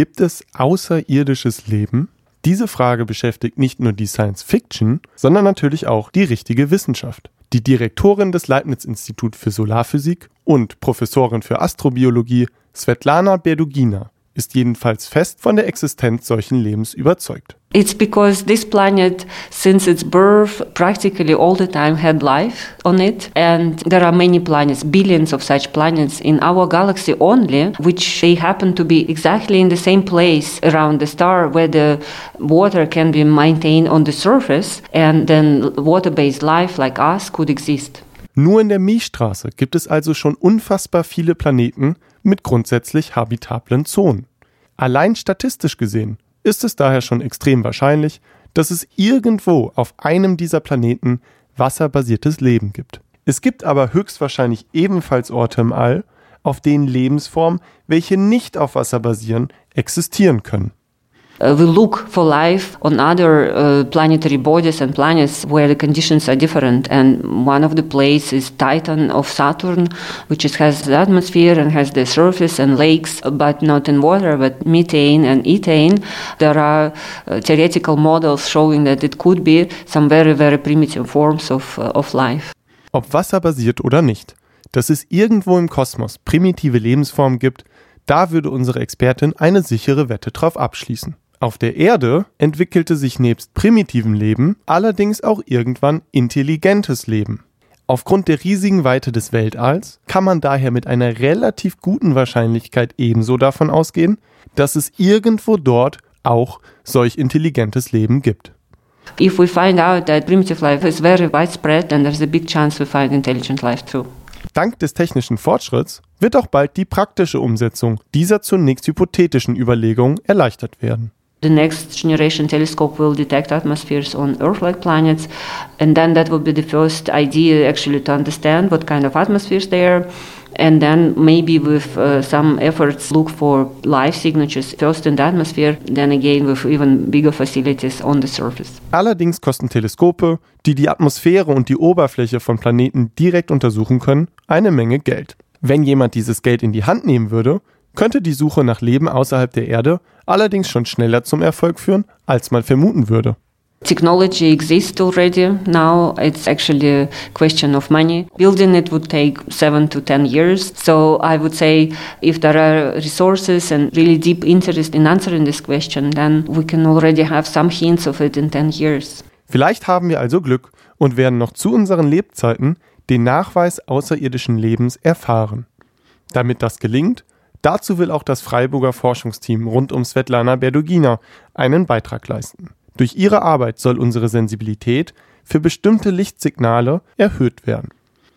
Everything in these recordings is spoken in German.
Gibt es außerirdisches Leben? Diese Frage beschäftigt nicht nur die Science Fiction, sondern natürlich auch die richtige Wissenschaft. Die Direktorin des Leibniz-Institut für Solarphysik und Professorin für Astrobiologie, Svetlana Berdugina, ist jedenfalls fest von der Existenz solchen Lebens überzeugt. It's because this planet, since its birth, practically all the time had life on it. And there are many planets, billions of such planets in our galaxy only, which they happen to be exactly in the same place around the star where the water can be maintained on the surface. And then water based life like us could exist. Nur in der Milchstraße gibt es also schon unfassbar viele Planeten mit grundsätzlich habitablen Zonen. Allein statistisch gesehen ist es daher schon extrem wahrscheinlich, dass es irgendwo auf einem dieser Planeten wasserbasiertes Leben gibt. Es gibt aber höchstwahrscheinlich ebenfalls Orte im All, auf denen Lebensformen, welche nicht auf Wasser basieren, existieren können. Uh, we look for life on other uh, planetary bodies and planets where the conditions are different. And one of the places is Titan of Saturn, which is, has the atmosphere and has the surface and lakes, but not in water, but methane and ethane. There are uh, theoretical models showing that it could be some very, very primitive forms of, of life. Ob wasserbasiert oder nicht, dass es irgendwo im Kosmos primitive Lebensformen gibt, da würde unsere Expertin eine sichere Wette drauf abschließen. Auf der Erde entwickelte sich nebst primitivem Leben allerdings auch irgendwann intelligentes Leben. Aufgrund der riesigen Weite des Weltalls kann man daher mit einer relativ guten Wahrscheinlichkeit ebenso davon ausgehen, dass es irgendwo dort auch solch intelligentes Leben gibt. If we find out that primitive life is very widespread, then there's a big chance we find intelligent life too. Dank des technischen Fortschritts wird auch bald die praktische Umsetzung dieser zunächst hypothetischen Überlegungen erleichtert werden. The next generation telescope will detect atmospheres on Earth-like planets, and then that will be the first idea actually to understand what kind of atmospheres they are. And then maybe with uh, some efforts look for life signatures first in the atmosphere, then again with even bigger facilities on the surface. Allerdings kosten Teleskope, die die Atmosphäre und die Oberfläche von Planeten direkt untersuchen können, eine Menge Geld. Wenn jemand dieses Geld in die Hand nehmen würde, könnte die Suche nach Leben außerhalb der Erde allerdings schon schneller zum Erfolg führen, als man vermuten würde. Technology exists already. Now it's actually a question of money. Building it would take seven to ten years. So I would say if there are resources and really deep interest in answering this question, then we can already have some hints of it in ten years. Vielleicht haben wir also Glück und werden noch zu unseren Lebzeiten den Nachweis außerirdischen Lebens erfahren. Damit das gelingt, Dazu will auch das Freiburger Forschungsteam rund um Svetlana Berdugina einen Beitrag leisten. Durch ihre Arbeit soll unsere Sensibilität für bestimmte Lichtsignale erhöht werden.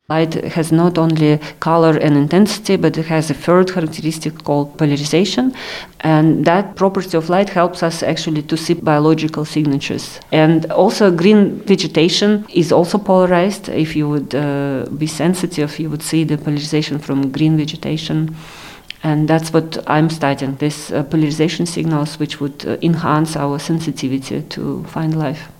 Light has not only color and intensity, but it has a third characteristic called polarization. And that property of light helps us actually to see biological signatures. And also, green vegetation is also polarized. If you would uh, be sensitive, you would see the polarization from green vegetation. And that's what I'm studying, these uh, polarization signals which would uh, enhance our sensitivity to find life.